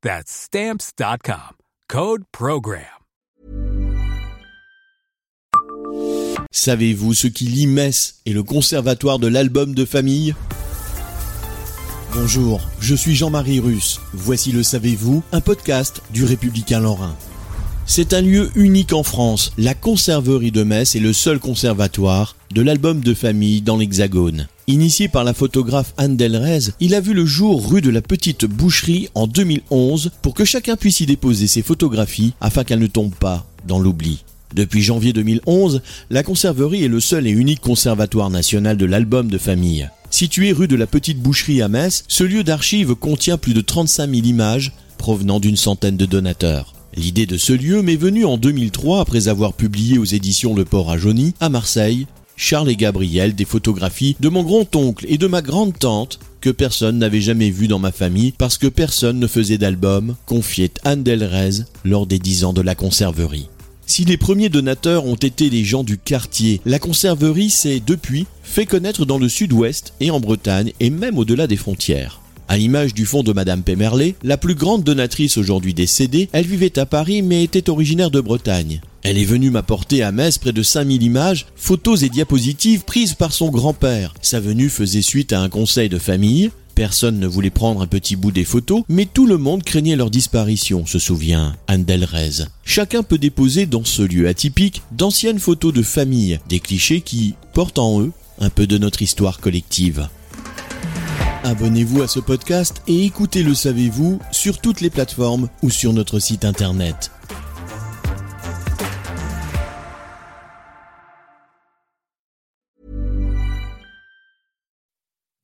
That's Stamps.com. Code Program. Savez-vous ce qui lie Metz et le conservatoire de l'album de famille? Bonjour, je suis Jean-Marie Russe. Voici le Savez-vous, un podcast du Républicain Lorrain. C'est un lieu unique en France. La conserverie de Metz est le seul conservatoire de l'album de famille dans l'Hexagone. Initié par la photographe Anne Delrez, il a vu le jour rue de la Petite Boucherie en 2011 pour que chacun puisse y déposer ses photographies afin qu'elles ne tombent pas dans l'oubli. Depuis janvier 2011, la conserverie est le seul et unique conservatoire national de l'album de famille. Situé rue de la Petite Boucherie à Metz, ce lieu d'archives contient plus de 35 000 images provenant d'une centaine de donateurs. L'idée de ce lieu m'est venue en 2003 après avoir publié aux éditions Le Port à Jauny, à Marseille, Charles et Gabriel des photographies de mon grand-oncle et de ma grande-tante que personne n'avait jamais vu dans ma famille parce que personne ne faisait d'album, confiait Anne Delrez lors des dix ans de la conserverie. Si les premiers donateurs ont été les gens du quartier, la conserverie s'est depuis fait connaître dans le sud-ouest et en Bretagne et même au-delà des frontières. À l'image du fond de Madame Pemerlé, la plus grande donatrice aujourd'hui décédée, elle vivait à Paris mais était originaire de Bretagne. Elle est venue m'apporter à Metz près de 5000 images, photos et diapositives prises par son grand-père. Sa venue faisait suite à un conseil de famille. Personne ne voulait prendre un petit bout des photos, mais tout le monde craignait leur disparition, se souvient Anne Delrez. Chacun peut déposer dans ce lieu atypique d'anciennes photos de famille, des clichés qui portent en eux un peu de notre histoire collective. Abonnez-vous à ce podcast et écoutez Le Savez-vous sur toutes les plateformes ou sur notre site internet.